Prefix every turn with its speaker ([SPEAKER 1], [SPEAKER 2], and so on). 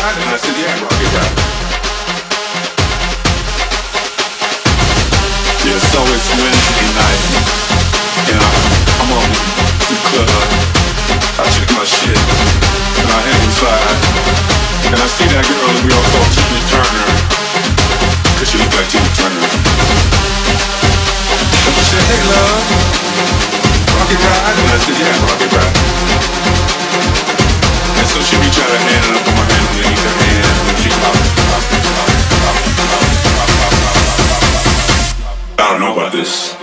[SPEAKER 1] Yeah, so it's Wednesday night, and I'm on the club. I check my shit, and I head inside, and I see that girl that we all call Timmy Turner, she looked like Timmy Turner. And she said, hey love, Rocky Ride, and I said, yeah, Rocky Ride. I don't know about this.